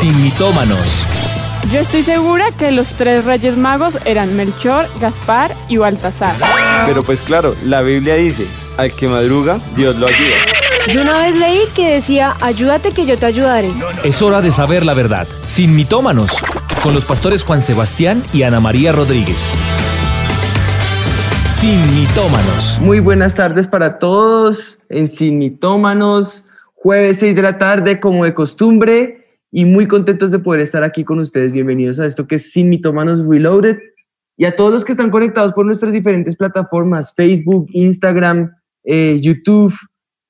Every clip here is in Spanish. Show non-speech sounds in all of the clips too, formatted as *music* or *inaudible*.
Sin mitómanos. Yo estoy segura que los tres reyes magos eran Melchor, Gaspar y Baltasar. Pero pues claro, la Biblia dice, al que madruga, Dios lo ayuda. Yo una vez leí que decía, ayúdate que yo te ayudaré. Es hora de saber la verdad. Sin mitómanos. Con los pastores Juan Sebastián y Ana María Rodríguez. Sin mitómanos. Muy buenas tardes para todos en Sin mitómanos. Jueves 6 de la tarde, como de costumbre. Y muy contentos de poder estar aquí con ustedes. Bienvenidos a esto que es Sin mitómanos Reloaded. Y a todos los que están conectados por nuestras diferentes plataformas, Facebook, Instagram, eh, YouTube,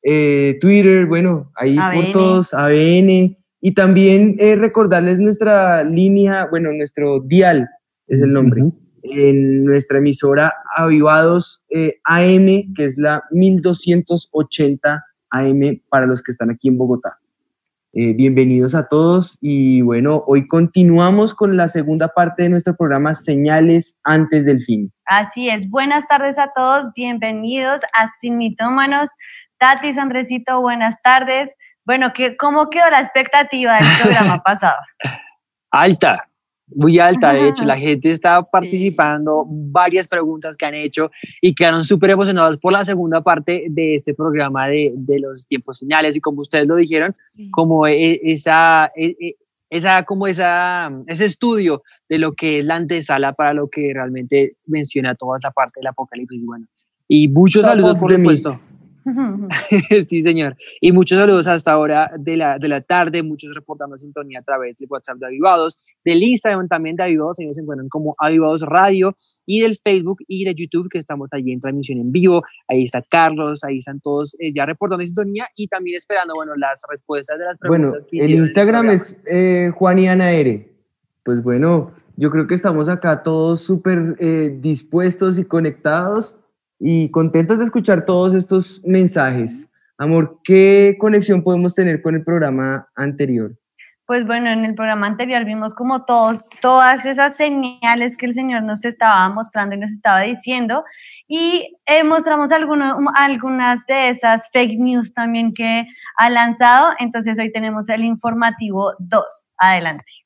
eh, Twitter, bueno, ahí por todos, ABN. Y también eh, recordarles nuestra línea, bueno, nuestro dial es el nombre, en nuestra emisora Avivados AM, que es la 1280 AM para los que están aquí en Bogotá. Bienvenidos a todos y bueno, hoy continuamos con la segunda parte de nuestro programa Señales antes del fin. Así es, buenas tardes a todos, bienvenidos a Sin Mitómanos. Tatis, Andresito, buenas tardes. Bueno, ¿qué, ¿cómo quedó la expectativa del *laughs* programa pasado? Alta, muy alta. De hecho, la *laughs* gente está participando, varias preguntas que han hecho y quedaron súper emocionados por la segunda parte de este programa de, de, los tiempos finales. Y como ustedes lo dijeron, como e, esa, e, e, esa, como esa, ese estudio de lo que es la antesala para lo que realmente menciona toda esa parte del apocalipsis. Bueno, y muchos saludos, por supuesto. *laughs* *laughs* sí, señor. Y muchos saludos hasta ahora de la, de la tarde, muchos reportando sintonía a través del WhatsApp de Avivados, del Instagram también de Avivados, ellos se encuentran como Avivados Radio, y del Facebook y de YouTube, que estamos allí en transmisión en vivo. Ahí está Carlos, ahí están todos eh, ya reportando sintonía y también esperando, bueno, las respuestas de las preguntas. Bueno, el Instagram es eh, Juan y Ana R. Pues bueno, yo creo que estamos acá todos súper eh, dispuestos y conectados y contentos de escuchar todos estos mensajes. Amor, ¿qué conexión podemos tener con el programa anterior? Pues bueno, en el programa anterior vimos como todos, todas esas señales que el Señor nos estaba mostrando y nos estaba diciendo y eh, mostramos algunos, algunas de esas fake news también que ha lanzado. Entonces hoy tenemos el informativo 2. Adelante.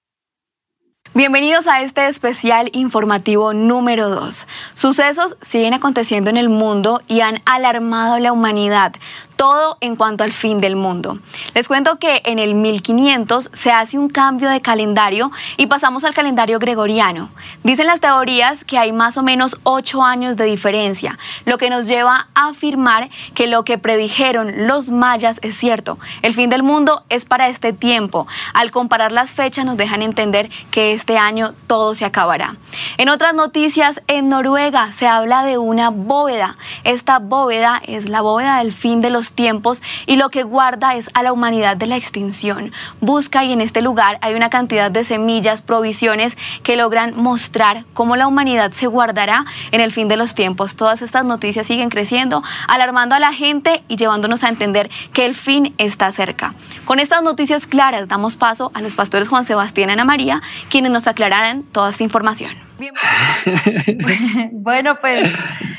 Bienvenidos a este especial informativo número 2. Sucesos siguen aconteciendo en el mundo y han alarmado a la humanidad todo en cuanto al fin del mundo. Les cuento que en el 1500 se hace un cambio de calendario y pasamos al calendario gregoriano. Dicen las teorías que hay más o menos ocho años de diferencia, lo que nos lleva a afirmar que lo que predijeron los mayas es cierto. El fin del mundo es para este tiempo. Al comparar las fechas nos dejan entender que este año todo se acabará. En otras noticias, en Noruega se habla de una bóveda. Esta bóveda es la bóveda del fin de los tiempos y lo que guarda es a la humanidad de la extinción. Busca y en este lugar hay una cantidad de semillas, provisiones que logran mostrar cómo la humanidad se guardará en el fin de los tiempos. Todas estas noticias siguen creciendo, alarmando a la gente y llevándonos a entender que el fin está cerca. Con estas noticias claras damos paso a los pastores Juan Sebastián y Ana María, quienes nos aclararán toda esta información. *laughs* bueno, pues,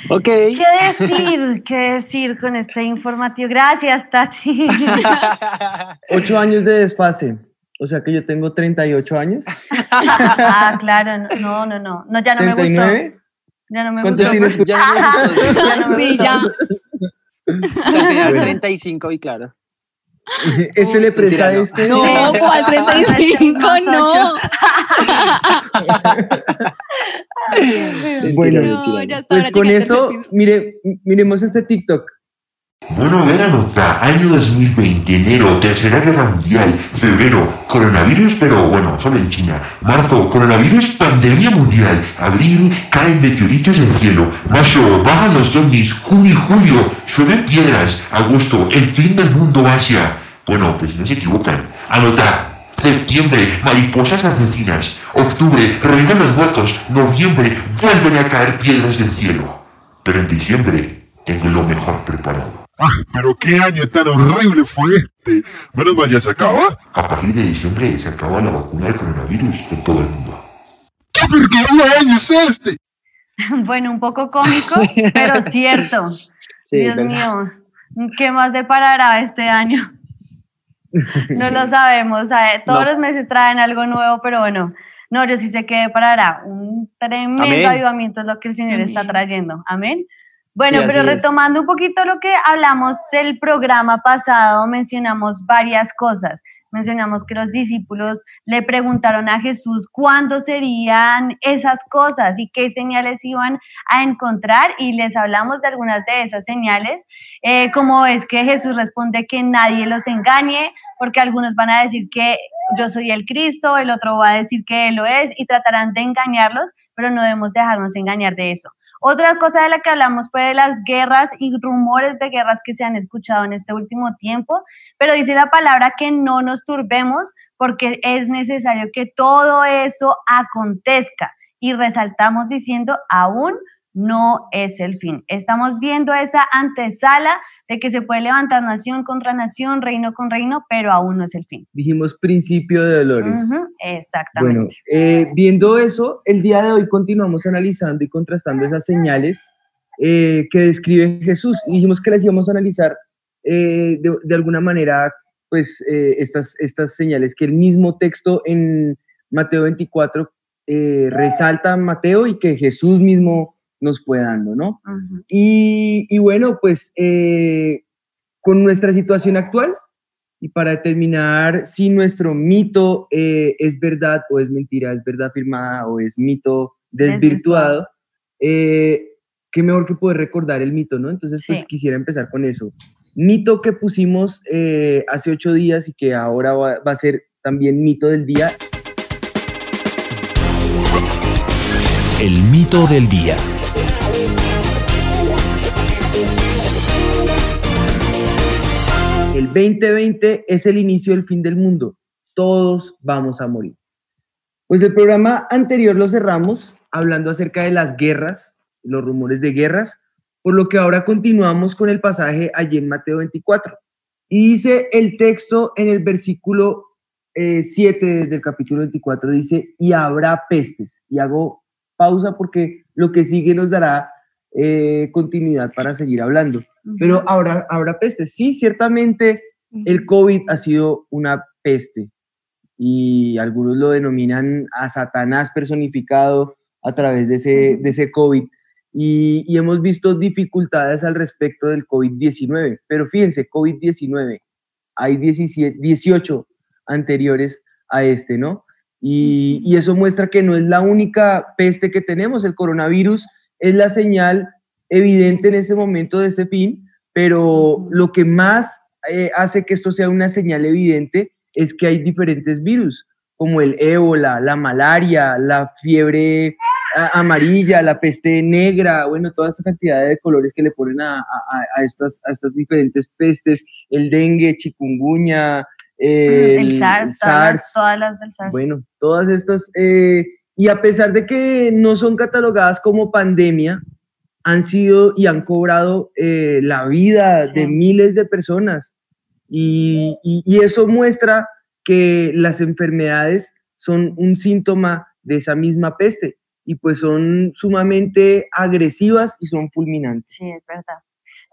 okay. ¿qué decir? ¿Qué decir con este informativo? Gracias, Tati. *laughs* Ocho años de desfase. O sea que yo tengo 38 años. ah, claro, no, no, no, no, ya no me gustó. Ya no me gustó. Ya no me gustó. Ya no me sí, ya. *laughs* ya 35 y claro. *laughs* Este le presta este. No, *laughs* ¿cuál 35? no. *laughs* bueno, pues con eso, mire, miremos este TikTok. Bueno, verano, año 2020, enero, tercera guerra mundial, febrero, coronavirus, pero bueno, solo en China. Marzo, coronavirus, pandemia mundial. Abril, caen meteoritos del cielo. Mayo, bajan los ovnis. Junio y julio, llueven piedras. Agosto, el fin del mundo Asia. Bueno, pues no se equivocan. Anota. Septiembre, mariposas asesinas. Octubre, reina los muertos. Noviembre, vuelven a caer piedras del cielo. Pero en diciembre, tengo lo mejor preparado. ¡Ah, pero qué año tan horrible fue este! Menos mal ya se acaba. A partir de diciembre se acaba la vacuna del coronavirus en todo el mundo. ¿Qué porquería año es este? *laughs* bueno, un poco cómico, pero cierto. *laughs* Dios mío, ¿qué más deparará este año? *laughs* No lo sabemos, ¿sabe? todos No. los meses traen algo nuevo, pero bueno, no, yo sí sé que parará. Un tremendo Amén. avivamiento es lo que el Señor está trayendo. Amén. Bueno, Sí, pero es. retomando un poquito lo que hablamos del programa pasado, mencionamos varias cosas. Mencionamos que los discípulos le preguntaron a Jesús cuándo serían esas cosas y qué señales iban a encontrar y les hablamos de algunas de esas señales, eh, como es que Jesús responde que nadie los engañe, porque algunos van a decir que yo soy el Cristo, el otro va a decir que Él lo es y tratarán de engañarlos, pero no debemos dejarnos engañar de eso. Otra cosa de la que hablamos fue de las guerras y rumores de guerras que se han escuchado en este último tiempo, pero dice la palabra que no nos turbemos porque es necesario que todo eso acontezca. Y resaltamos diciendo aún no es el fin. Estamos viendo esa antesala de que se puede levantar nación contra nación, reino con reino, pero aún no es el fin. Dijimos principio de dolores. Exactamente. Bueno, eh, viendo eso, el día de hoy continuamos analizando y contrastando esas señales eh, que describe Jesús. Dijimos que las íbamos a analizar eh, de, de alguna manera, pues estas, estas señales que el mismo texto en Mateo 24 eh, resalta a Mateo y que Jesús mismo nos fue dando, ¿no? Y, y bueno, pues eh, con nuestra situación actual, y para terminar, si nuestro mito eh, es verdad o es mentira, es verdad afirmada o es mito desvirtuado, eh, qué mejor que poder recordar el mito, ¿no? Entonces, pues Sí. quisiera empezar con eso. Mito que pusimos eh, hace ocho días y que ahora va, va a ser también mito del día. El mito del día. El 2020 es el inicio del fin del mundo. Todos vamos a morir. Pues el programa anterior lo cerramos hablando acerca de las guerras, los rumores de guerras, por lo que ahora continuamos con el pasaje allí en Mateo 24. Y dice el texto en el versículo 7 del capítulo 24, dice, y habrá pestes. Y hago pausa porque lo que sigue nos dará eh, continuidad para seguir hablando. Pero habrá, habrá pestes. Sí, ciertamente el COVID ha sido una peste y algunos lo denominan a Satanás personificado a través de ese, de ese COVID. Y, y hemos visto dificultades al respecto del COVID-19. Pero fíjense, COVID-19, hay 17, 18 anteriores a este, ¿no? Y, y eso muestra que no es la única peste que tenemos. El coronavirus es la señal evidente en este momento de ese fin, pero lo que más eh, hace que esto sea una señal evidente es que hay diferentes virus, como el ébola, la malaria, la fiebre a- amarilla, la peste negra, bueno, toda esa cantidad de colores que le ponen a, a- a estas, a estas diferentes pestes, el dengue, chikungunya, eh, el, SARS, el todas, las- SARS, todas las del SARS. bueno, todas estas, eh, y a pesar de que no son catalogadas como pandemia, han sido y han cobrado eh, la vida de miles de personas. Y, y- y eso muestra que las enfermedades son un síntoma de esa misma peste y pues son sumamente agresivas y son fulminantes. Sí, es verdad.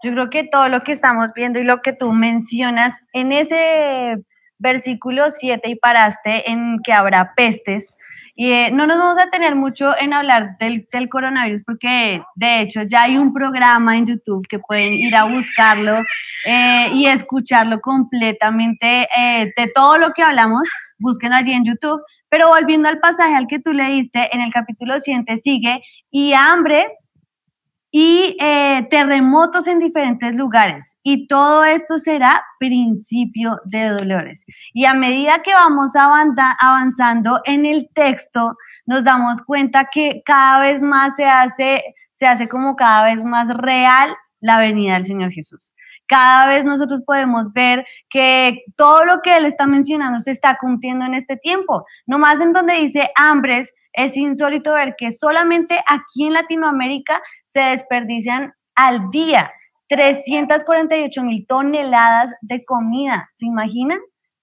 Yo creo que todo lo que estamos viendo y lo que tú mencionas en ese versículo 7 y paraste en que habrá pestes, y eh, no nos vamos a tener mucho en hablar del, coronavirus porque de hecho ya hay un programa en YouTube que pueden ir a buscarlo eh, y escucharlo completamente eh, de todo lo que hablamos, busquen allí en YouTube. Pero volviendo al pasaje al que tú leíste, en el capítulo 7 sigue, y hambres y eh, terremotos en diferentes lugares. Y todo esto será principio de dolores. Y a medida que vamos avanzando en el texto, nos damos cuenta que cada vez más se hace, se hace como cada vez más real la venida del Señor Jesús. Cada vez nosotros podemos ver que todo lo que Él está mencionando se está cumpliendo en este tiempo. No más en donde dice hambres, es insólito ver que solamente aquí en Latinoamérica se desperdician al día 348 mil toneladas de comida. ¿Se imaginan?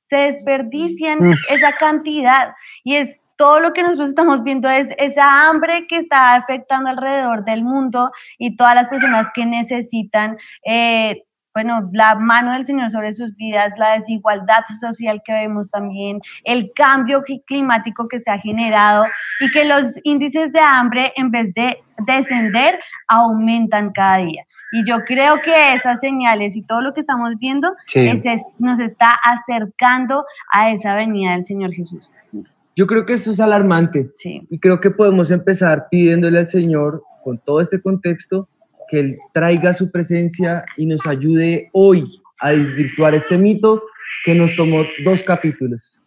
Se desperdician esa cantidad y es todo lo que nosotros estamos viendo es esa hambre que está afectando alrededor del mundo y todas las personas que necesitan eh, bueno, la mano del Señor sobre sus vidas, la desigualdad social que vemos también, el cambio climático que se ha generado y que los índices de hambre en vez de descender aumentan cada día. Y yo creo que esas señales y todo lo que estamos viendo nos está acercando a esa venida del Señor Jesús. Yo creo que esto es alarmante y creo que podemos empezar pidiéndole al Señor, con todo este contexto, que Él traiga su presencia y nos ayude hoy a desvirtuar este mito que nos tomó dos capítulos.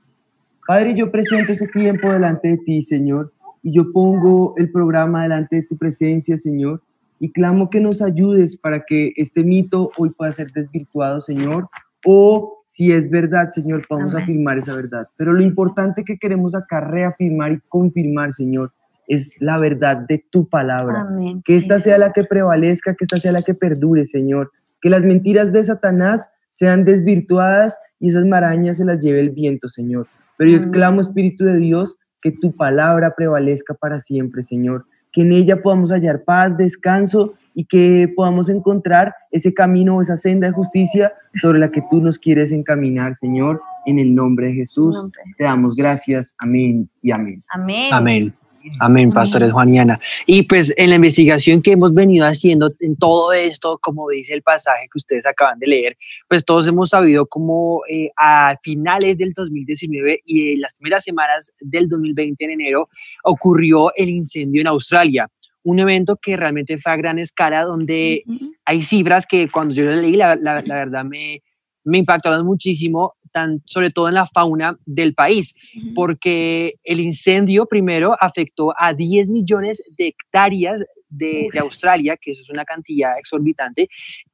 Padre, yo presento ese tiempo delante de ti, Señor, y yo pongo el programa delante de tu presencia, Señor, y clamo que nos ayudes para que este mito hoy pueda ser desvirtuado, Señor, o si es verdad, Señor, podamos afirmar esa verdad. Pero lo importante que queremos acá reafirmar y confirmar, Señor, es la verdad de tu palabra. Que esta sea la que prevalezca, que esta sea la que perdure, Señor. Que las mentiras de Satanás sean desvirtuadas y esas marañas se las lleve el viento, Señor. Pero yo clamo, Espíritu de Dios, que tu palabra prevalezca para siempre, Señor. Que en ella podamos hallar paz, descanso y que podamos encontrar ese camino o esa senda de justicia sobre la que tú nos quieres encaminar, Señor. En el nombre de Jesús, te damos gracias. Amén y amén. Amén. Amén. Amén, pastores Juan y Ana. Y pues en la investigación que hemos venido haciendo en todo esto, como dice el pasaje que ustedes acaban de leer, pues todos hemos sabido cómo eh, a finales del 2019 y en las primeras semanas del 2020 en enero ocurrió el incendio en Australia. Un evento que realmente fue a gran escala, donde hay cifras que cuando yo leí, la, la, la verdad me, me impactaron muchísimo, tan, sobre todo en la fauna del país, porque el incendio primero afectó a 10 millones de hectáreas de, de, Australia, que eso es una cantidad exorbitante,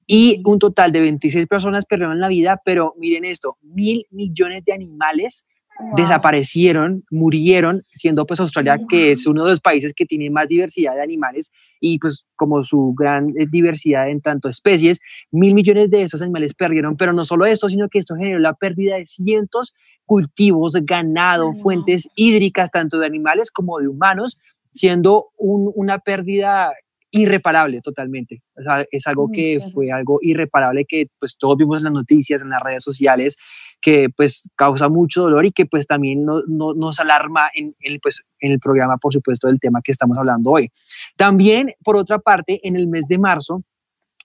y un total de 26 personas perdieron la vida, pero miren esto, mil millones de animales desaparecieron, murieron, siendo pues Australia, que es uno de los países que tiene más diversidad de animales y pues como su gran eh, diversidad en tanto especies, mil millones de esos animales perdieron, pero no solo esto, sino que esto generó la pérdida de cientos cultivos, ganado, fuentes hídricas, tanto de animales como de humanos, siendo una pérdida irreparable totalmente. es algo que fue algo irreparable que pues todos vimos en las noticias, en las redes sociales, que pues causa mucho dolor y que pues también no, nos alarma en, el, pues, en el programa, por supuesto, del tema que estamos hablando hoy. También, por otra parte, en el mes de marzo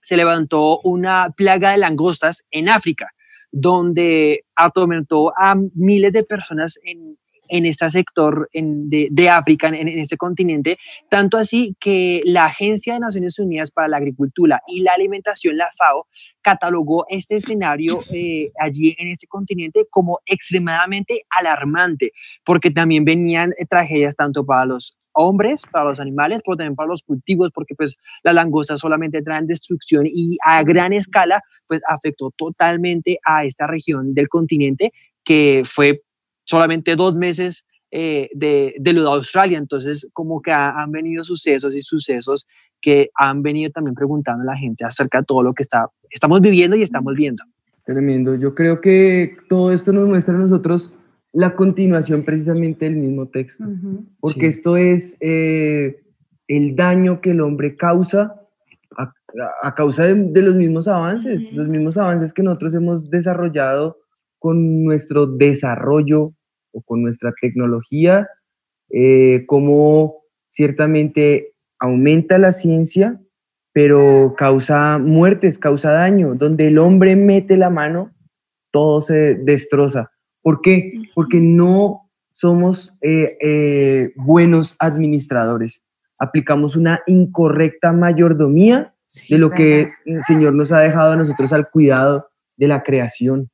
se levantó una plaga de langostas en África donde atormentó a miles de personas en, en este sector de, África, en, este continente, tanto así que la Agencia de Naciones Unidas para la Agricultura y la Alimentación, la FAO, catalogó este escenario eh, allí en este continente como extremadamente alarmante, porque también venían eh, tragedias tanto para los hombres, para los animales, pero también para los cultivos, porque pues las langostas solamente traen destrucción y a gran escala pues afectó totalmente a esta región del continente que fue solamente dos meses eh, de, de, lo de Australia. Entonces, como que han venido sucesos y sucesos que han venido también preguntando a la gente acerca de todo lo que está, estamos viviendo y estamos viendo. Tremendo. Yo creo que todo esto nos muestra a nosotros la continuación precisamente del mismo texto, porque esto es eh, el daño que el hombre causa a, a causa de, de, los mismos avances, los mismos avances que nosotros hemos desarrollado con nuestro desarrollo o con nuestra tecnología, eh, como ciertamente aumenta la ciencia, pero causa muertes, causa daño. Donde el hombre mete la mano, todo se destroza. ¿Por qué? Porque no somos eh, eh, buenos administradores. Aplicamos una incorrecta mayordomía de lo que el Señor nos ha dejado a nosotros al cuidado de la creación.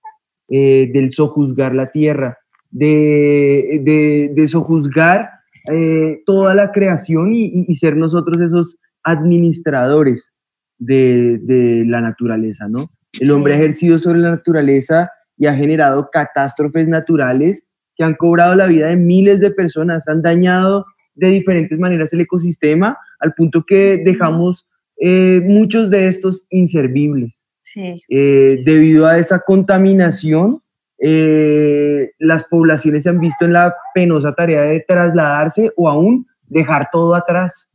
Eh, del sojuzgar la tierra, de, de, sojuzgar eh, toda la creación y, ser nosotros esos administradores de, la naturaleza, ¿no? El hombre ha ejercido sobre la naturaleza y ha generado catástrofes naturales que han cobrado la vida de miles de personas, han dañado de diferentes maneras el ecosistema al punto que dejamos eh, muchos de estos inservibles. Eh, debido a esa contaminación, eh, las poblaciones se han visto en la penosa tarea de trasladarse o aún dejar todo atrás.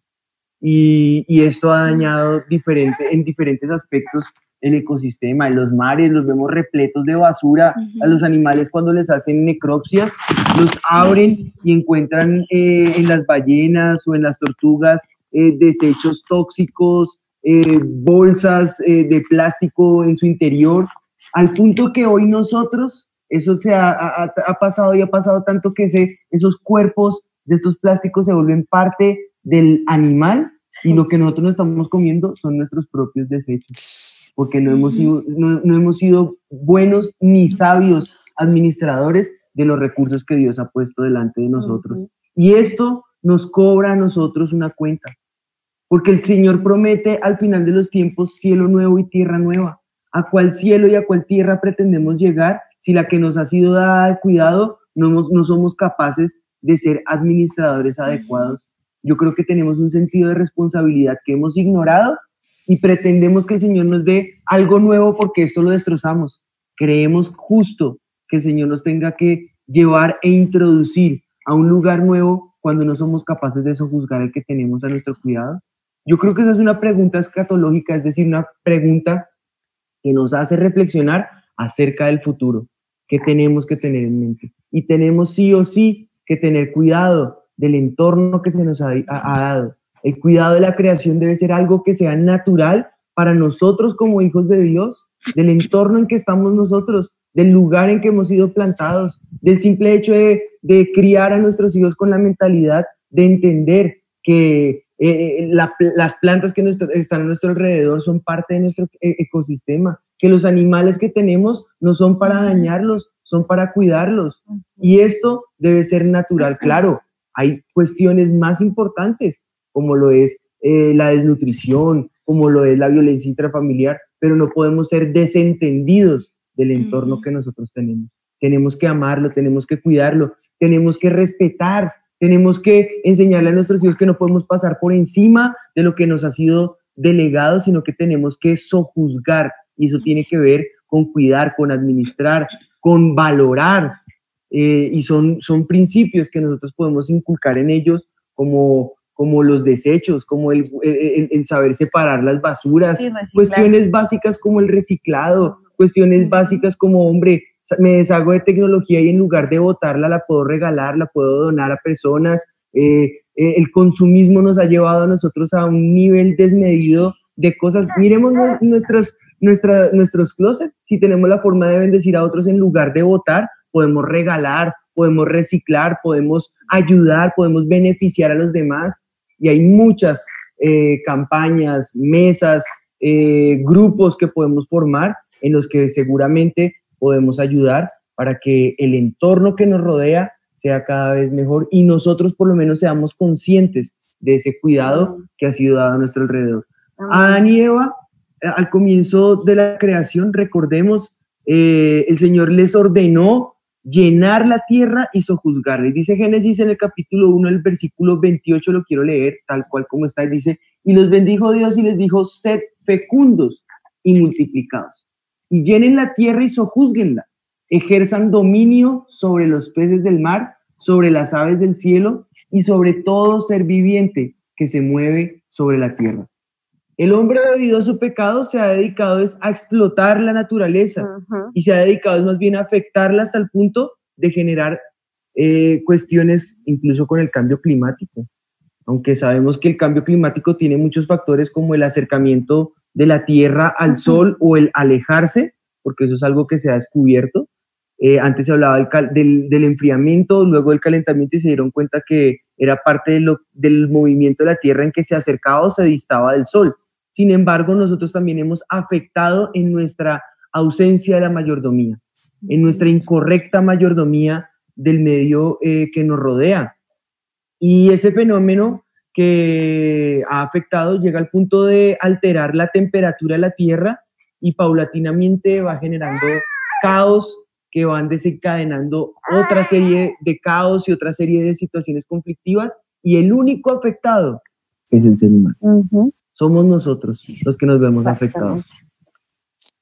Y, esto ha dañado diferente, en diferentes aspectos el ecosistema, los mares los vemos repletos de basura, a los animales cuando les hacen necropsias, los abren y encuentran eh, en las ballenas o en las tortugas eh, desechos tóxicos, eh, bolsas de plástico en su interior, al punto que hoy nosotros, eso se ha, ha, pasado y ha pasado tanto que se, esos cuerpos de estos plásticos se vuelven parte del animal y lo que nosotros nos estamos comiendo son nuestros propios desechos, porque no hemos sido, no, hemos sido buenos ni sabios administradores de los recursos que Dios ha puesto delante de nosotros. Y esto nos cobra a nosotros una cuenta, porque el Señor promete al final de los tiempos cielo nuevo y tierra nueva. ¿A cuál cielo y a cuál tierra pretendemos llegar si la que nos ha sido dada de cuidado no, no somos capaces de ser administradores adecuados yo creo que tenemos un sentido de responsabilidad que hemos ignorado y pretendemos que el Señor nos dé algo nuevo porque esto lo destrozamos. Creemos justo que el Señor nos tenga que llevar e introducir a un lugar nuevo cuando no somos capaces de sojuzgar el que tenemos a nuestro cuidado. Yo creo que esa es una pregunta escatológica, es decir, una pregunta que nos hace reflexionar acerca del futuro, que tenemos que tener en mente. Y tenemos sí o sí que tener cuidado del entorno que se nos ha, dado. El cuidado de la creación debe ser algo que sea natural para nosotros como hijos de Dios, del entorno en que estamos nosotros, del lugar en que hemos sido plantados, del simple hecho de, criar a nuestros hijos con la mentalidad de entender que eh, eh, las plantas que están a nuestro alrededor son parte de nuestro e, ecosistema, que los animales que tenemos no son para dañarlos, son para cuidarlos. Y esto debe ser natural, claro. Hay cuestiones más importantes, como lo es eh, la desnutrición, como lo es la violencia intrafamiliar, pero no podemos ser desentendidos del entorno que nosotros tenemos. Tenemos que amarlo, tenemos que cuidarlo, tenemos que respetar, tenemos que enseñarle a nuestros hijos que no podemos pasar por encima de lo que nos ha sido delegado, sino que tenemos que sojuzgar. Y eso tiene que ver con cuidar, con administrar, con valorar, eh, y son, son principios que nosotros podemos inculcar en ellos como, como los desechos, como el, el, saber separar las basuras, cuestiones básicas como el reciclado, cuestiones básicas como, hombre, me deshago de tecnología y en lugar de botarla la puedo regalar, la puedo donar a personas. Eh, eh, el consumismo nos ha llevado a nosotros a un nivel desmedido de cosas. Miremos nuestros, nuestra, nuestros closets, si tenemos la forma de bendecir a otros en lugar de votar, podemos regalar, podemos reciclar, podemos ayudar, podemos beneficiar a los demás. Y hay muchas eh, campañas, mesas, grupos que podemos formar en los que seguramente podemos ayudar para que el entorno que nos rodea sea cada vez mejor y nosotros por lo menos seamos conscientes de ese cuidado que ha sido dado a nuestro alrededor. Adán y Eva, eh, al comienzo de la creación, recordemos, el Señor les ordenó llenar la tierra y sojuzgarla. Y dice Génesis en el capítulo 1, el versículo 28, lo quiero leer tal cual como está, y dice, y los bendijo Dios y les dijo, sed fecundos y multiplicados, y llenen la tierra y sojuzguenla, ejerzan dominio sobre los peces del mar, sobre las aves del cielo y sobre todo ser viviente que se mueve sobre la tierra. El hombre debido a su pecado se ha dedicado es a explotar la naturaleza y se ha dedicado es más bien a afectarla hasta el punto de generar eh, cuestiones incluso con el cambio climático. Aunque sabemos que el cambio climático tiene muchos factores como el acercamiento de la Tierra al Sol o el alejarse, porque eso es algo que se ha descubierto. Eh, antes se hablaba del, del, enfriamiento, luego del calentamiento y se dieron cuenta que era parte de lo, del movimiento de la Tierra en que se acercaba o se distaba del Sol. Sin embargo, nosotros también hemos afectado en nuestra ausencia de la mayordomía, en nuestra incorrecta mayordomía del medio eh, que nos rodea. Y ese fenómeno que ha afectado llega al punto de alterar la temperatura de la Tierra y paulatinamente va generando caos que van desencadenando otra serie de caos y otra serie de situaciones conflictivas y el único afectado es el ser humano. Somos nosotros los que nos vemos afectados.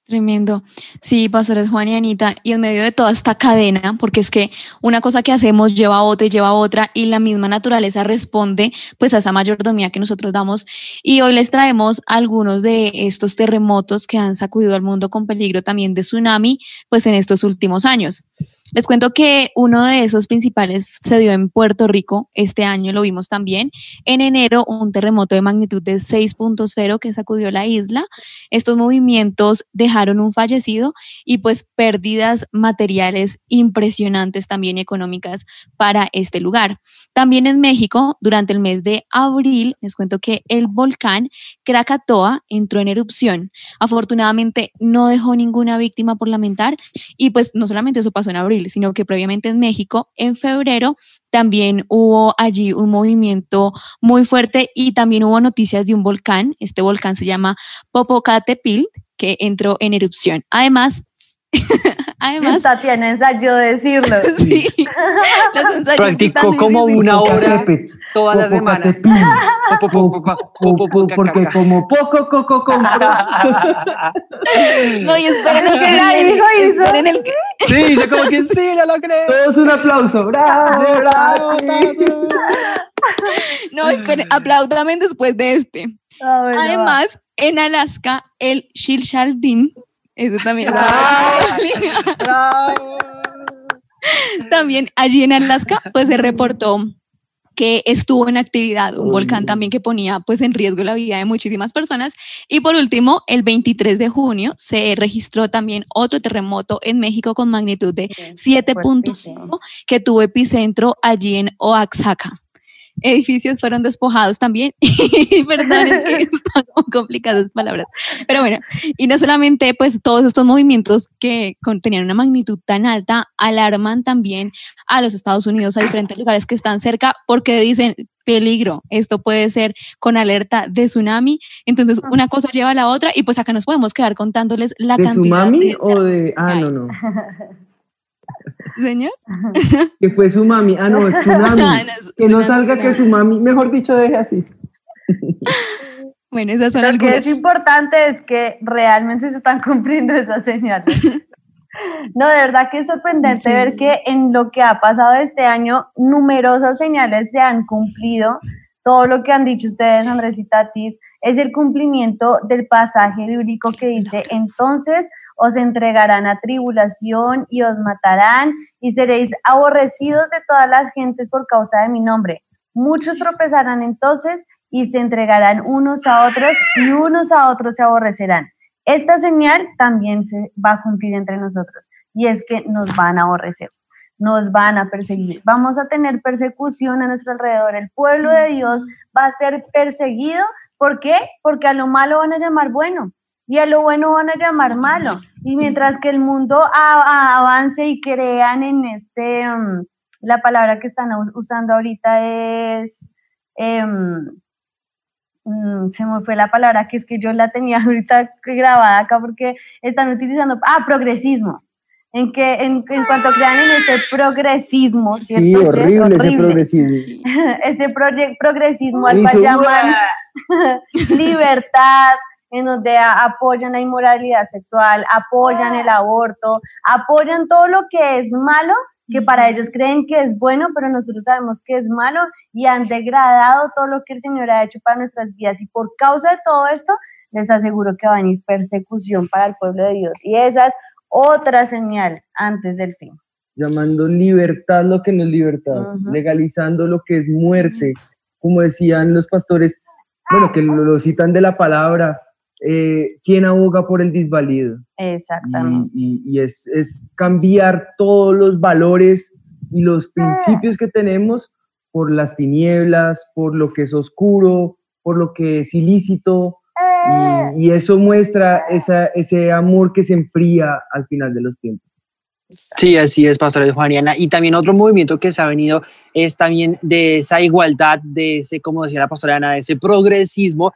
Tremendo. Sí, pastores Juan y Anita, y en medio de toda esta cadena, porque es que una cosa que hacemos lleva a otra y lleva a otra, y la misma naturaleza responde pues a esa mayordomía que nosotros damos. Y hoy les traemos algunos de estos terremotos que han sacudido al mundo con peligro también de tsunami, pues en estos últimos años. Les cuento que uno de esos principales se dio en Puerto Rico, este año lo vimos también. En enero, un terremoto de magnitud de 6.0 que sacudió la isla. Estos movimientos dejaron un fallecido y pues pérdidas materiales impresionantes también económicas para este lugar. También en México, durante el mes de abril, les cuento que el volcán Krakatoa entró en erupción. Afortunadamente no dejó ninguna víctima por lamentar y pues no solamente eso pasó en abril, sino que previamente en México, en febrero, también hubo allí un movimiento muy fuerte y también hubo noticias de un volcán. Este volcán se llama Popocatépetl, que entró en erupción. Además, *laughs* Además, Tatiana ensayó decirlo. *laughs* sí, Practicó como una hora toda la semana. *laughs* Porque como poco, coco, como. *laughs* No, y esperen el que La hijo hizo. esperen el que- Sí, dice como que sí, ya lo creo. Todos un aplauso. ¡Bravo! bravo! No, esperen, apláudame después de este. Además, en Alaska, el Shilshaldin, eso también *laughs* También allí en Alaska, pues se reportó que estuvo en actividad un volcán también que ponía pues en riesgo la vida de muchísimas personas. Y por último, el 23 de junio se registró también otro terremoto en México con magnitud de 7.5 que tuvo epicentro allí en Oaxaca. Edificios fueron despojados también. *laughs* Y Perdón, es que *laughs* están complicadas palabras. Pero bueno, y no solamente pues todos estos movimientos que con- tenían una magnitud tan alta alarman también a los Estados Unidos, a diferentes lugares que están cerca, porque dicen peligro, esto puede ser con alerta de tsunami. Entonces, una cosa lleva a la otra y pues acá nos podemos quedar contándoles la ¿De cantidad de... o de.? Ah, Ay. no, no. *laughs* Señor. *laughs* Que fue Sumami. Ah, no, es Tsunami. No, *laughs* no, es que no tsunami, salga que tsunami. Sumami. Mejor dicho, deje así. *laughs* Bueno, esas son Lo que es importante es que realmente se están cumpliendo esas señales. No, de verdad que es sorprendente Sí. ver que en lo que ha pasado este año, numerosas señales se han cumplido. Todo lo que han dicho ustedes, Andrés y Tatis, es el cumplimiento del pasaje bíblico que dice, entonces os entregarán a tribulación y os matarán y seréis aborrecidos de todas las gentes por causa de mi nombre. Muchos tropezarán entonces y se entregarán unos a otros y unos a otros se aborrecerán. Esta señal también se va a cumplir entre nosotros y es que nos van a aborrecer, nos van a perseguir. Vamos a tener persecución a nuestro alrededor. El pueblo de Dios va a ser perseguido. ¿Por qué? Porque a lo malo van a llamar bueno y a lo bueno van a llamar malo. Y mientras que el mundo a- a- avance y crean en este, mm, la palabra que están us- usando ahorita es, em, mm, se me fue la palabra que es que yo la tenía *laughs* ahorita grabada acá porque están utilizando, ah, progresismo. En que en, en cuanto crean en ese progresismo, ¿cierto? Sí, es horrible ese horrible. progresismo. *laughs* ese proye- progresismo al llaman *laughs* libertad, en donde apoyan la inmoralidad sexual, apoyan el aborto, apoyan todo lo que es malo, que para ellos creen que es bueno, pero nosotros sabemos que es malo y han degradado todo lo que el Señor ha hecho para nuestras vidas. Y por causa de todo esto, les aseguro que va a venir persecución para el pueblo de Dios. Y esa es otra señal antes del fin. llamando libertad lo que no es libertad, legalizando lo que es muerte, como decían los pastores, bueno, que lo, lo citan de la palabra, eh, ¿quién aboga por el desvalido? Exactamente. Y, y- y es, es cambiar todos los valores y los principios que tenemos por las tinieblas, por lo que es oscuro, por lo que es ilícito, y, y eso muestra esa, ese amor que se enfría al final de los tiempos. Sí, así es, Pastor Juaniana. Y también otro movimiento que se ha venido es también de esa igualdad, de ese, como decía la pastora Ana, de ese progresismo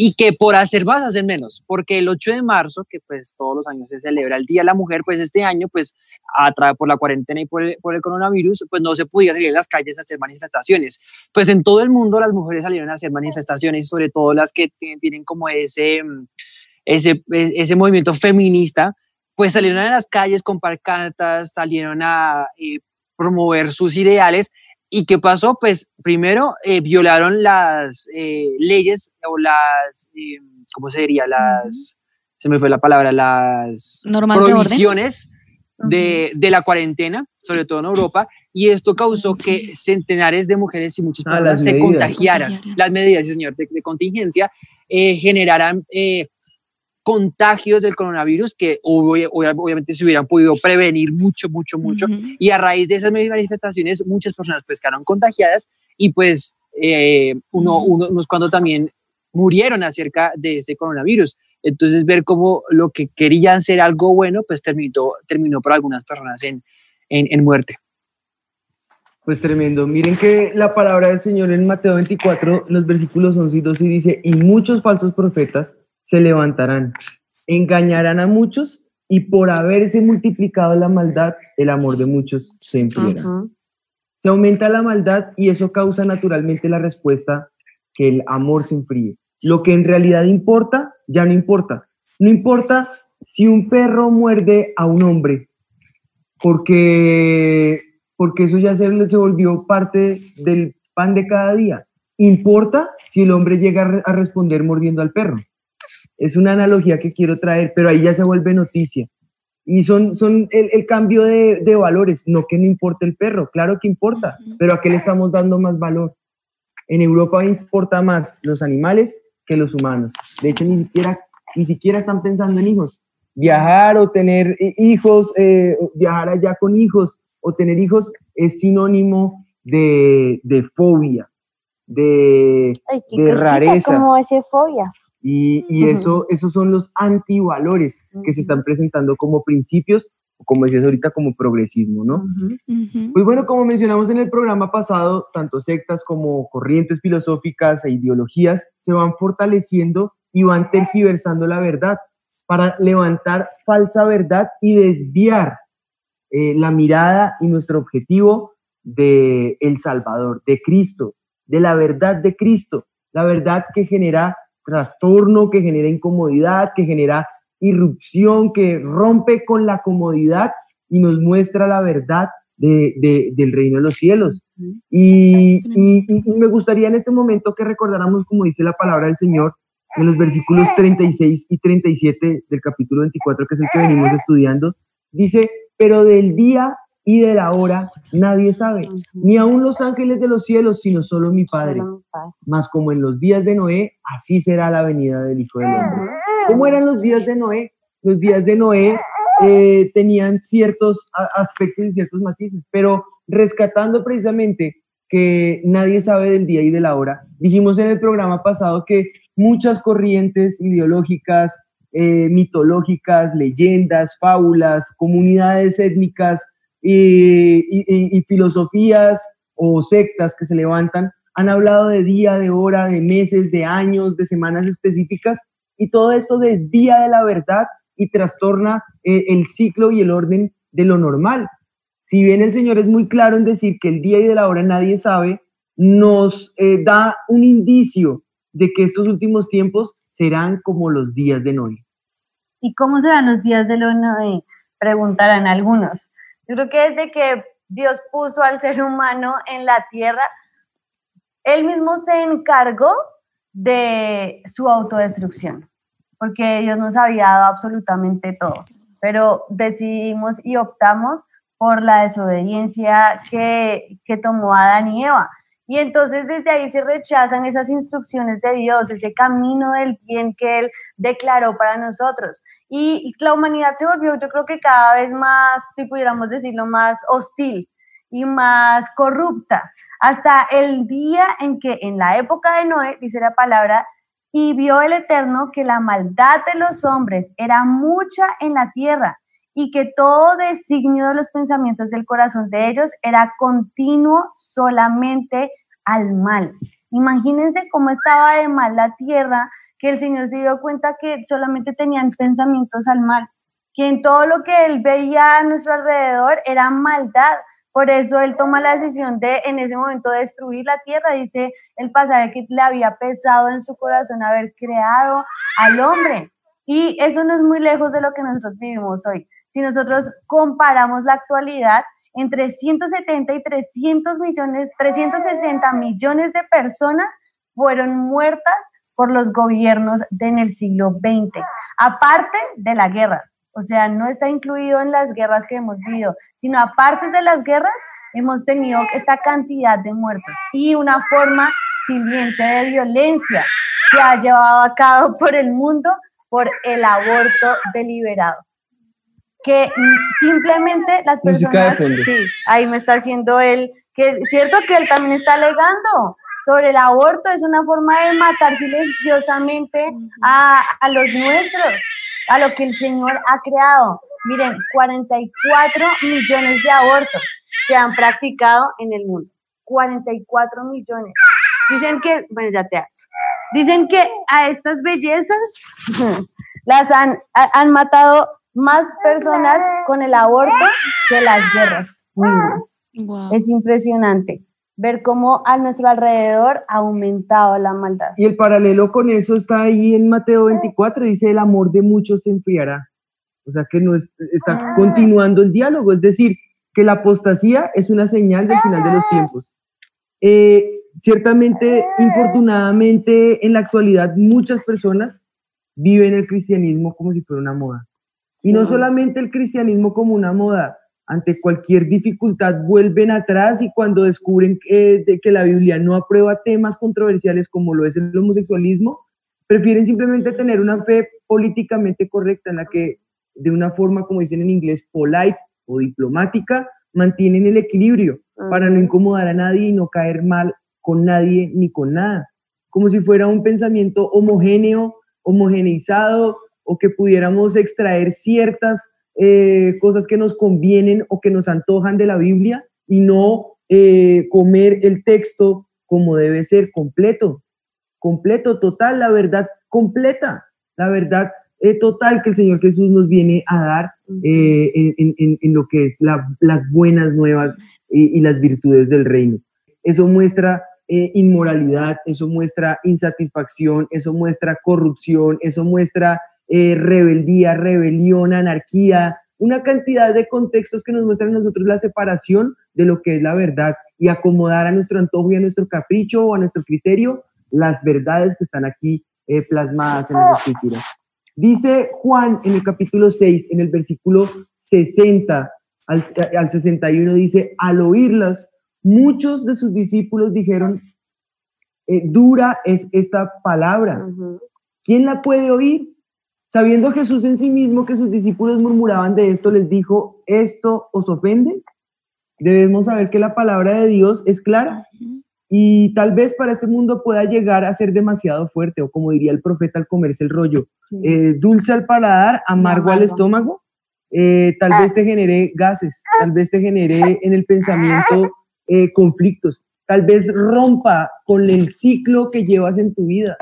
y que por hacer más hacen menos, porque el 8 de marzo, que pues todos los años se celebra el Día de la Mujer, pues este año, pues a través por la cuarentena y por el, coronavirus, pues no se podía salir a las calles a hacer manifestaciones. Pues en todo el mundo las mujeres salieron a hacer manifestaciones, sobre todo las que tienen, como ese... ese, e, ese movimiento feminista, pues salieron a las calles con pancartas, salieron a eh, promover sus ideales. ¿Y qué pasó? Pues primero eh, violaron las eh, leyes o las, ¿cómo se diría? Las, se me fue la palabra, las Normas prohibiciones de, de, la cuarentena, sobre todo en Europa, y esto causó que centenares de mujeres y muchas Ah, personas se medidas. contagiaran. Las medidas, señor, de, de contingencia eh, generaran eh, contagios del coronavirus que obvia- obvia- obviamente se hubieran podido prevenir mucho, mucho, mucho. Y a raíz de esas manifestaciones, muchas personas pues quedaron contagiadas y pues eh, uno, uno- unos cuando también murieron acerca de ese coronavirus. Entonces ver cómo lo que querían ser algo bueno, pues terminó, terminó por algunas personas en, en, en muerte. Pues tremendo. Miren que la palabra del Señor en Mateo 24, los versículos 11 y 12 dice, y muchos falsos profetas se levantarán, engañarán a muchos y por haberse multiplicado la maldad, el amor de muchos se enfriará. Se aumenta la maldad y eso causa naturalmente la respuesta que el amor se enfríe. Lo que en realidad importa, ya no importa. No importa si un perro muerde a un hombre, porque, porque eso ya se, se volvió parte del pan de cada día. Importa si el hombre llega a responder mordiendo al perro. Es una analogía que quiero traer, pero ahí ya se vuelve noticia. Y son, son el, el cambio de, de valores, no que no importa el perro, claro que importa, pero ¿a qué le estamos dando más valor? En Europa importa más los animales que los humanos. De hecho, ni siquiera, ni siquiera están pensando en hijos. Viajar o tener hijos, eh, viajar allá con hijos o tener hijos es sinónimo de, de fobia, de, Ay, de cosita, rareza. ¿Cómo hace fobia? Y, eso, esos son los antivalores que se están presentando como principios, como decías ahorita, como progresismo, ¿no? Ujú. Pues bueno, como mencionamos en el programa pasado, tanto sectas como corrientes filosóficas e ideologías se van fortaleciendo y van tergiversando la verdad para levantar falsa verdad y desviar eh, la mirada y nuestro objetivo de el Salvador, de Cristo, de la verdad de Cristo, la verdad que genera trastorno, que genera incomodidad, que genera irrupción, que rompe con la comodidad y nos muestra la verdad de- de- del reino de los cielos. Y, y- y- y me gustaría en este momento que recordáramos, como dice la palabra del Señor, en los versículos 36 y 37 del capítulo 24, que es el que venimos estudiando, dice, pero del día y de la hora nadie sabe, ni aun los ángeles de los cielos, sino solo mi Padre. Mas como en los días de Noé, así será la venida del Hijo del Hombre. ¿Cómo eran los días de Noé? Los días de Noé eh, tenían ciertos aspectos y ciertos matices, pero rescatando precisamente que nadie sabe del día y de la hora, dijimos en el programa pasado que muchas corrientes ideológicas, eh, mitológicas, leyendas, fábulas, comunidades étnicas y, y- y- filosofías o sectas que se levantan han hablado de día, de hora, de meses, de años, de semanas específicas, y todo esto desvía de la verdad y trastorna eh, el ciclo y el orden de lo normal. Si bien el Señor es muy claro en decir que el día y de la hora nadie sabe, nos eh, da un indicio de que estos últimos tiempos serán como los días de Noé. ¿Y cómo serán los días de Noé? Preguntarán algunos. Yo creo que desde que Dios puso al ser humano en la tierra, él mismo se encargó de su autodestrucción, porque Dios nos había dado absolutamente todo, pero decidimos y optamos por la desobediencia que, que tomó Adán y Eva. Y entonces desde ahí se rechazan esas instrucciones de Dios, ese camino del bien que Él declaró para nosotros. Y la humanidad se volvió, yo creo que cada vez más, si pudiéramos decirlo, más hostil y más corrupta, hasta el día en que en la época de Noé, dice la palabra, y vio el Eterno que la maldad de los hombres era mucha en la tierra y que todo designio de los pensamientos del corazón de ellos era continuo solamente al mal. Imagínense cómo estaba de mal la tierra, que el Señor se dio cuenta que solamente tenían pensamientos al mal, que en todo lo que él veía a nuestro alrededor era maldad. Por eso él toma la decisión de en ese momento destruir la tierra. Dice el pasaje que le había pesado en su corazón haber creado al hombre. Y eso no es muy lejos de lo que nosotros vivimos hoy. Si nosotros comparamos la actualidad, entre 170 y 300 millones, 360 millones de personas fueron muertas por los gobiernos en el siglo XX, aparte de la guerra. O sea, no está incluido en las guerras que hemos vivido, sino aparte de las guerras, hemos tenido esta cantidad de muertos y una forma siliente de violencia que ha llevado a cabo por el mundo por el aborto deliberado. Que simplemente las personas... Sí, ahí me está haciendo él, que cierto que él también está alegando sobre el aborto, es una forma de matar silenciosamente a, a los nuestros, a lo que el Señor ha creado. Miren, 44 millones de abortos se han practicado en el mundo. 44 millones. Dicen que, bueno, ya te hago. Dicen que a estas bellezas *laughs* las han, han matado más personas con el aborto que las guerras mismas. Es impresionante ver cómo a nuestro alrededor ha aumentado la maldad. Y el paralelo con eso está ahí en Mateo 24, dice, el amor de muchos se enfriará. O sea que no está ah. continuando el diálogo, es decir, que la apostasía es una señal del final de los tiempos. Eh, ciertamente, infortunadamente, en la actualidad muchas personas viven el cristianismo como si fuera una moda. Y no solamente el cristianismo como una moda, ante cualquier dificultad vuelven atrás y cuando descubren que, que la Biblia no aprueba temas controversiales como lo es el homosexualismo, prefieren simplemente tener una fe políticamente correcta en la que de una forma, como dicen en inglés, polite o diplomática, mantienen el equilibrio para no incomodar a nadie y no caer mal con nadie ni con nada. Como si fuera un pensamiento homogéneo, homogeneizado, o que pudiéramos extraer ciertas eh, cosas que nos convienen o que nos antojan de la Biblia y no eh, comer el texto como debe ser completo, completo, total, la verdad completa, la verdad eh, total que el Señor Jesús nos viene a dar en, lo que es las buenas nuevas y, las virtudes del reino. Eso muestra inmoralidad, eso muestra insatisfacción, eso muestra corrupción, eso muestra eh, rebeldía, rebelión, anarquía, una cantidad de contextos que nos muestran a nosotros la separación de lo que es la verdad y acomodar a nuestro antojo y a nuestro capricho o a nuestro criterio las verdades que están aquí eh, plasmadas en las escrituras. Dice Juan en el capítulo 6, en el versículo 60 al, al 61, dice, al oírlas, muchos de sus discípulos dijeron, eh, dura es esta palabra. ¿Quién la puede oír? Sabiendo Jesús en sí mismo que sus discípulos murmuraban de esto, les dijo, ¿esto os ofende? Debemos saber que la palabra de Dios es clara y tal vez para este mundo pueda llegar a ser demasiado fuerte, o como diría el profeta al comerse el rollo, eh, dulce al paladar, amargo al estómago, eh, tal vez te genere gases, tal vez te genere en el pensamiento eh, conflictos, tal vez rompa con el ciclo que llevas en tu vida.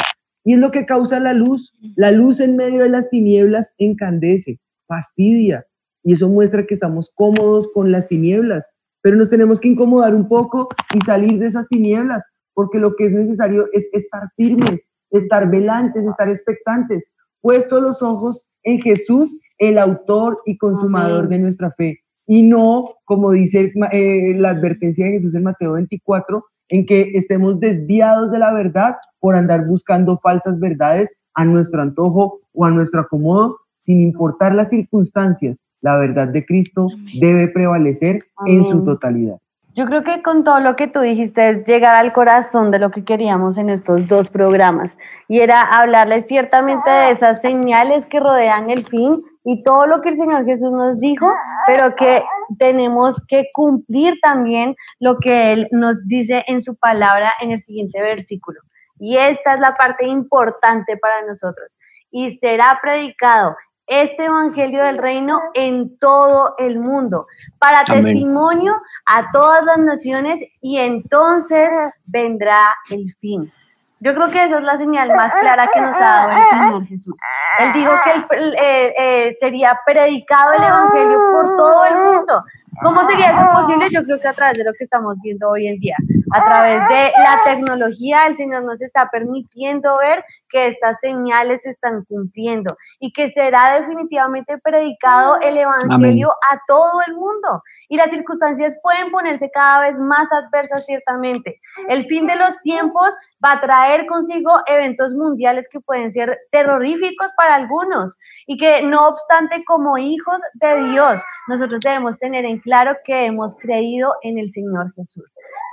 Y es lo que causa la luz. La luz en medio de las tinieblas encandece, fastidia. Y eso muestra que estamos cómodos con las tinieblas. Pero nos tenemos que incomodar un poco y salir de esas tinieblas, porque lo que es necesario es estar firmes, estar velantes, estar expectantes, puestos los ojos en Jesús, el autor y consumador de nuestra fe. Y no, como dice eh, la advertencia de Jesús en Mateo 24, en que estemos desviados de la verdad por andar buscando falsas verdades a nuestro antojo o a nuestro acomodo, sin importar las circunstancias. La verdad de Cristo debe prevalecer en su totalidad. Yo creo que con todo lo que tú dijiste es llegar al corazón de lo que queríamos en estos dos programas y era hablarles ciertamente de esas señales que rodean el fin y todo lo que el Señor Jesús nos dijo, pero que tenemos que cumplir también lo que Él nos dice en su palabra en el siguiente versículo. Y esta es la parte importante para nosotros. Y será predicado este Evangelio del Reino en todo el mundo, para testimonio a todas las naciones y entonces vendrá el fin. Yo creo que esa es la señal más clara que nos ha dado el Señor Jesús. Él dijo que eh, eh, sería predicado el Evangelio por todo el mundo ¿Cómo sería eso posible? Yo creo que a través de lo que estamos viendo hoy en día, a través de la tecnología, el Señor nos está permitiendo ver que estas señales se están cumpliendo y que será definitivamente predicado el Evangelio a todo el mundo. Y las circunstancias pueden ponerse cada vez más adversas, ciertamente. El fin de los tiempos va a traer consigo eventos mundiales que pueden ser terroríficos para algunos y que no obstante como hijos de Dios, nosotros debemos tener en claro que hemos creído en el Señor Jesús.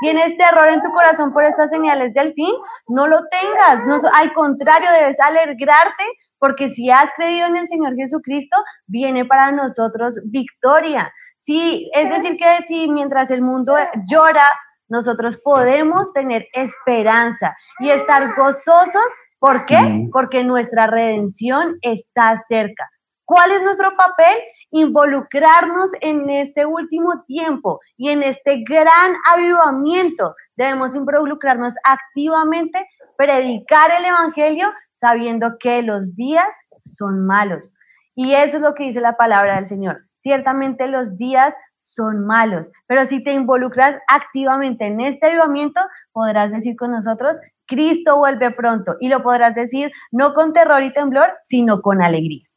¿Tienes terror en tu corazón por estas señales del fin? No lo tengas, no, al contrario, debes alegrarte porque si has creído en el Señor Jesucristo, viene para nosotros victoria. Sí, es decir, que si mientras el mundo llora, nosotros podemos tener esperanza y estar gozosos. ¿Por qué? Porque nuestra redención está cerca. ¿Cuál es nuestro papel? Involucrarnos en este último tiempo y en este gran avivamiento. Debemos involucrarnos activamente, predicar el Evangelio sabiendo que los días son malos. Y eso es lo que dice la palabra del Señor. Ciertamente los días son malos, pero si te involucras activamente en este avivamiento, podrás decir con nosotros, Cristo vuelve pronto y lo podrás decir no con terror y temblor, sino con alegría.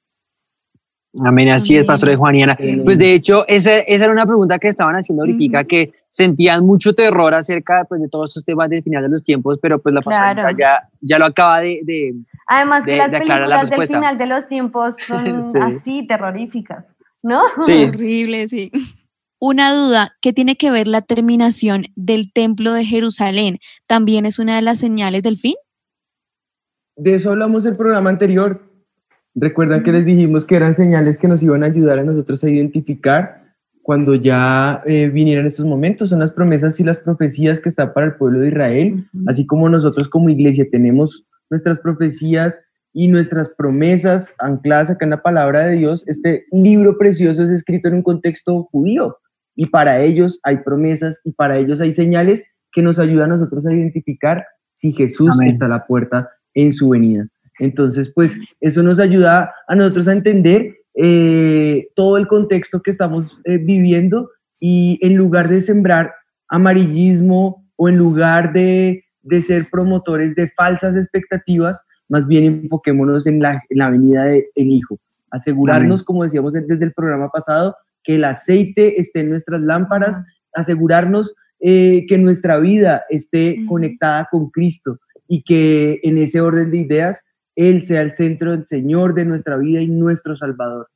Amén, así es, Pastor de Juaniana. Pues de hecho, esa, esa, era una pregunta que estaban haciendo ahorita, que sentían mucho terror acerca pues, de todos estos temas del final de los tiempos, pero pues la pastora ya, ya lo acaba de, de Además que las películas del final de los tiempos *laughs* son así terroríficas, ¿no? Sí. Horrible, sí. Una duda, ¿qué tiene que ver la terminación del templo de Jerusalén? ¿También es una de las señales del fin? De eso hablamos el programa anterior. Recuerdan que les dijimos que eran señales que nos iban a ayudar a nosotros a identificar cuando ya eh, vinieran estos momentos. Son las promesas y las profecías que están para el pueblo de Israel, así como nosotros como iglesia tenemos nuestras profecías y nuestras promesas ancladas acá en la palabra de Dios. Este libro precioso es escrito en un contexto judío y para ellos hay promesas y para ellos hay señales que nos ayudan a nosotros a identificar si Jesús está a la puerta en su venida. Entonces, pues eso nos ayuda a nosotros a entender eh, todo el contexto que estamos eh, viviendo y en lugar de sembrar amarillismo o en lugar de, de, ser promotores de falsas expectativas, más bien enfoquémonos en la, en la venida del Hijo. Asegurarnos, como decíamos desde el programa pasado, que el aceite esté en nuestras lámparas, asegurarnos eh, que nuestra vida esté conectada con Cristo y que en ese orden de ideas Él sea el centro del Señor de nuestra vida y nuestro Salvador.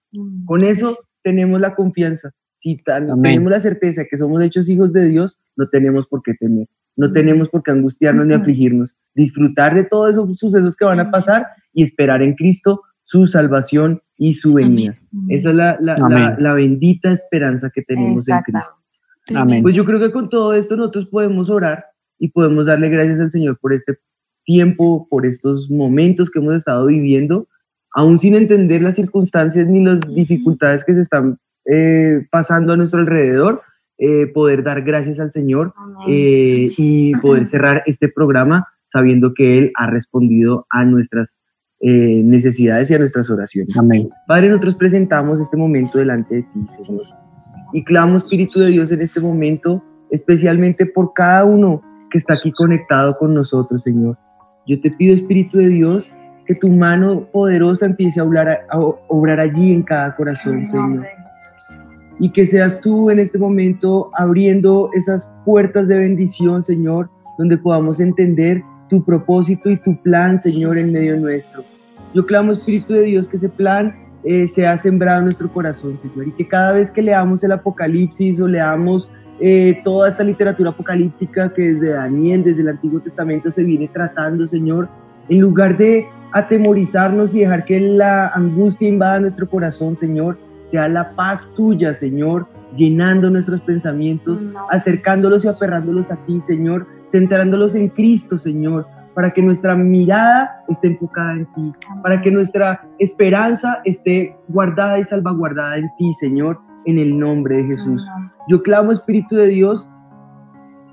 Con eso tenemos la confianza. Si tenemos la certeza que somos hechos hijos de Dios, no tenemos por qué temer, no tenemos por qué angustiarnos ni afligirnos. Disfrutar de todos esos sucesos que van a pasar y esperar en Cristo su salvación y su venida. Esa es la, la, la, bendita esperanza que tenemos en Cristo. Amén. Pues yo creo que con todo esto nosotros podemos orar y podemos darle gracias al Señor por este tiempo, por estos momentos que hemos estado viviendo, aún sin entender las circunstancias ni las dificultades que se están eh, pasando a nuestro alrededor, eh, poder dar gracias al Señor eh, y poder cerrar este programa sabiendo que Él ha respondido a nuestras necesidades y a nuestras oraciones. Amén. Padre, nosotros presentamos este momento delante de ti, Señor. Y clamo, Espíritu de Dios, en este momento, especialmente por cada uno que está aquí conectado con nosotros, Señor. Yo te pido, Espíritu de Dios, que tu mano poderosa empiece a obrar, a obrar allí en cada corazón, Señor. Y que seas tú en este momento abriendo esas puertas de bendición, Señor, donde podamos entender tu propósito y tu plan, Señor, en medio nuestro. Yo clamo, Espíritu de Dios, que ese plan eh, sea sembrado en nuestro corazón, Señor, y que cada vez que leamos el Apocalipsis o leamos eh, toda esta literatura apocalíptica que desde Daniel, desde el Antiguo Testamento se viene tratando, Señor, en lugar de atemorizarnos y dejar que la angustia invada nuestro corazón, Señor, sea la paz tuya, Señor, llenando nuestros pensamientos, acercándolos y aferrándolos a ti, Señor, centrándolos en Cristo, Señor, para que nuestra mirada esté enfocada en ti, para que nuestra esperanza esté guardada y salvaguardada en ti, Señor, en el nombre de Jesús. Yo clamo, Espíritu de Dios,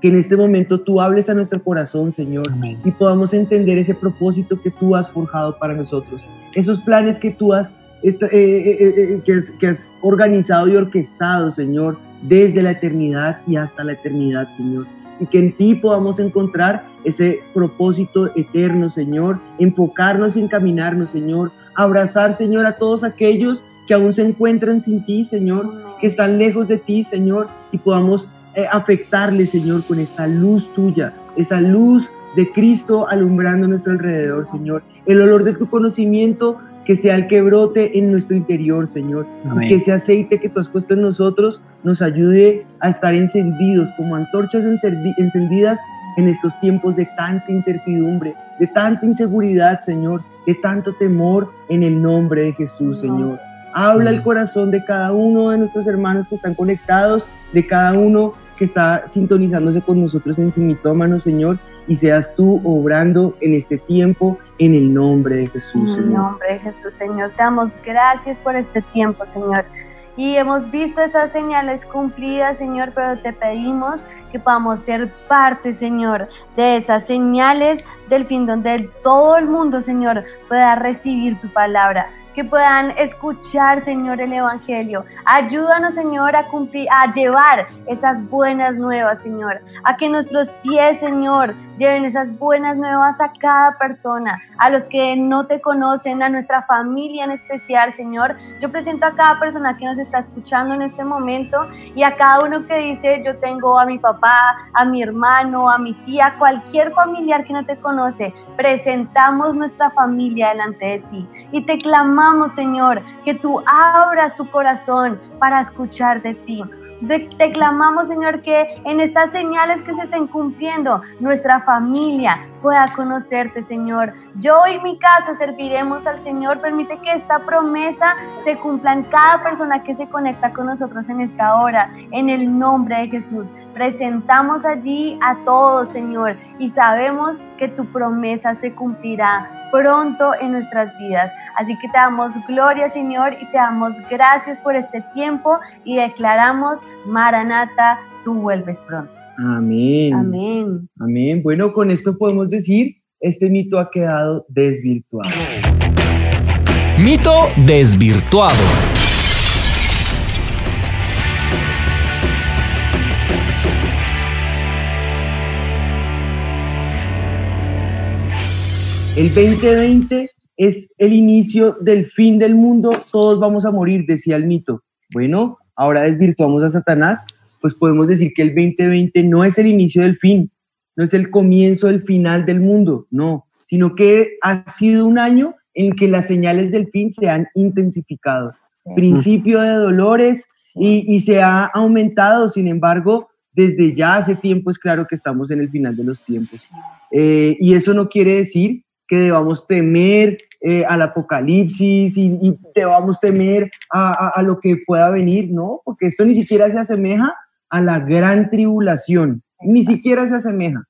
que en este momento tú hables a nuestro corazón, Señor, y podamos entender ese propósito que tú has forjado para nosotros, esos planes que tú has eh, eh, eh, eh, que, has, que has organizado y orquestado, Señor, desde la eternidad y hasta la eternidad, Señor. Y que en ti podamos encontrar ese propósito eterno, Señor, enfocarnos y encaminarnos, Señor, abrazar, Señor, a todos aquellos que aún se encuentran sin ti, Señor, que están lejos de ti, Señor, y podamos eh, afectarles, Señor, con esta luz tuya, esa luz de Cristo alumbrando nuestro alrededor, Señor. El olor de tu conocimiento que sea el que brote en nuestro interior, Señor. Amén. Que ese aceite que tú has puesto en nosotros nos ayude a estar encendidos como antorchas encendidas en estos tiempos de tanta incertidumbre, de tanta inseguridad, Señor, de tanto temor en el nombre de Jesús, Señor. Habla el corazón de cada uno de nuestros hermanos que están conectados, de cada uno que está sintonizándose con nosotros en Simitómanos, Señor, y seas tú obrando en este tiempo en el nombre de Jesús, En el nombre de Jesús, Señor, te damos gracias por este tiempo, Señor. Y hemos visto esas señales cumplidas, Señor, pero te pedimos que podamos ser parte, Señor, de esas señales del fin donde todo el mundo, Señor, pueda recibir tu palabra, que puedan escuchar, Señor, el Evangelio. Ayúdanos, Señor, a cumplir, a llevar esas buenas nuevas, Señor, a que nuestros pies, Señor, lleven esas buenas nuevas a cada persona, a los que no te conocen, a nuestra familia en especial, Señor. Yo presento a cada persona que nos está escuchando en este momento y a cada uno que dice, yo tengo a mi papá, a mi hermano, a mi tía, cualquier familiar que no te conoce, presentamos nuestra familia delante de ti y te clamamos, Señor, que tú abras su corazón para escuchar de ti. Te clamamos, Señor, que en estas señales que se estén cumpliendo, nuestra familia pueda conocerte, Señor. Yo y mi casa serviremos al Señor. Permite que esta promesa se cumpla en cada persona que se conecta con nosotros en esta hora. En el nombre de Jesús, presentamos allí a todos, Señor, y sabemos que tu promesa se cumplirá pronto en nuestras vidas. Así que te damos gloria, Señor, y te damos gracias por este tiempo y declaramos, Maranata, tú vuelves pronto. Amén. Amén. Amén. Bueno, con esto podemos decir, este mito ha quedado desvirtuado. Mito desvirtuado. El 2020 es el inicio del fin del mundo, todos vamos a morir, decía el mito. Bueno, ahora desvirtuamos a Satanás, pues podemos decir que el 2020 no es el inicio del fin, no es el comienzo del final del mundo, no, sino que ha sido un año en que las señales del fin se han intensificado. Principio de dolores y, y se ha aumentado, sin embargo, desde ya hace tiempo es claro que estamos en el final de los tiempos. Eh, y eso no quiere decir que debamos temer eh, al apocalipsis y, y debamos temer a, a- a lo que pueda venir, ¿no? Porque esto ni siquiera se asemeja a la gran tribulación, ni siquiera se asemeja.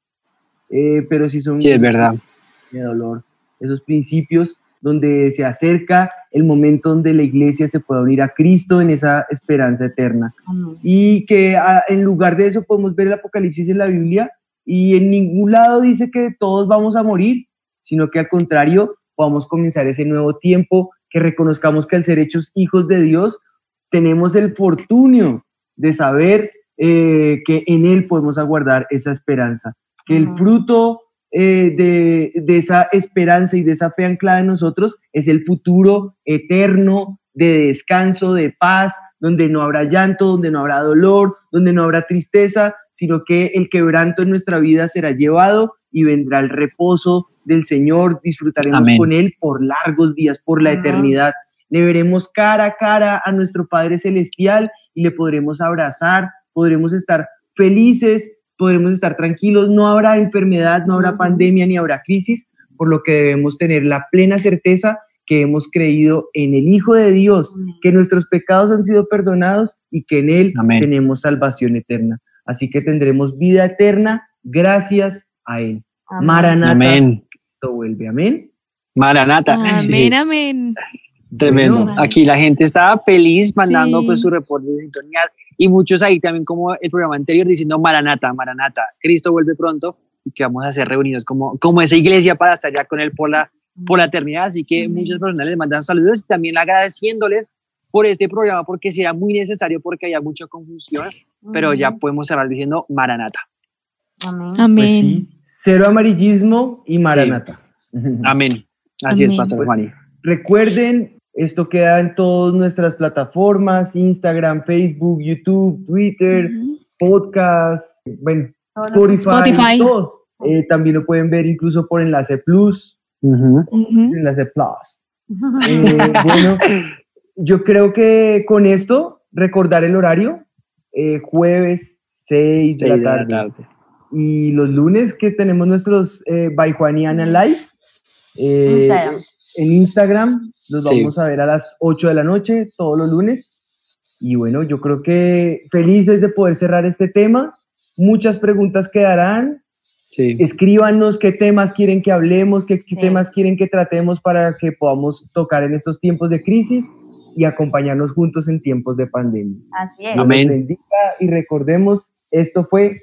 Eh, pero sí son Sí, es verdad. de dolor, esos principios donde se acerca el momento donde la iglesia se pueda unir a Cristo en esa esperanza eterna. Y que ah, en lugar de eso podemos ver el Apocalipsis en la Biblia y en ningún lado dice que todos vamos a morir, sino que al contrario, podamos comenzar ese nuevo tiempo, que reconozcamos que al ser hechos hijos de Dios, tenemos el fortunio de saber eh, que en Él podemos aguardar esa esperanza, que el fruto eh, de, de esa esperanza y de esa fe anclada en nosotros es el futuro eterno de descanso, de paz, donde no habrá llanto, donde no habrá dolor, donde no habrá tristeza, sino que el quebranto en nuestra vida será llevado y vendrá el reposo del Señor, disfrutaremos Amén. con Él por largos días, por la eternidad. Le veremos cara a cara a nuestro Padre Celestial y le podremos abrazar, podremos estar felices, podremos estar tranquilos, no habrá enfermedad, no habrá pandemia ni habrá crisis, por lo que debemos tener la plena certeza que hemos creído en el Hijo de Dios, que nuestros pecados han sido perdonados y que en Él Amén. tenemos salvación eterna. Así que tendremos vida eterna gracias a Él. Amén. Maranata, Amén. Cristo vuelve. Amén. Maranata. Amén, amén. Tremendo. Bueno. Aquí la gente estaba feliz mandando Sí. pues su reporte de sintonía y muchos ahí también como el programa anterior diciendo Maranata, Maranata, Cristo vuelve pronto y que vamos a ser reunidos como, como esa iglesia para estar ya con él por la por la eternidad. Así que muchas personas les mandan saludos y también agradeciéndoles por este programa porque será muy necesario porque haya mucha confusión, pero ya podemos cerrar diciendo Maranata. Amén. Pues Amén. sí, cero amarillismo y maranata. Amén. Así Amén. es, Pastor Pues. Recuerden, esto queda en todas nuestras plataformas, Instagram, Facebook, YouTube, Twitter, podcast, bueno, Spotify, Spotify. todo. Eh, también lo pueden ver incluso por Enlace Plus. Enlace Plus. *laughs* Eh, bueno, yo creo que con esto, recordar el horario, eh, jueves 6 de Seis la de la tarde. Y los lunes que tenemos nuestros eh, by Juaniana Live eh, Instagram. en Instagram, los Sí. vamos a ver a las 8 de la noche, todos los lunes. Y bueno, yo creo que felices de poder cerrar este tema. Muchas preguntas quedarán. Sí. Escríbanos qué temas quieren que hablemos, qué Sí. temas quieren que tratemos para que podamos tocar en estos tiempos de crisis y acompañarnos juntos en tiempos de pandemia. Así es. Amén. bendiga y recordemos, esto fue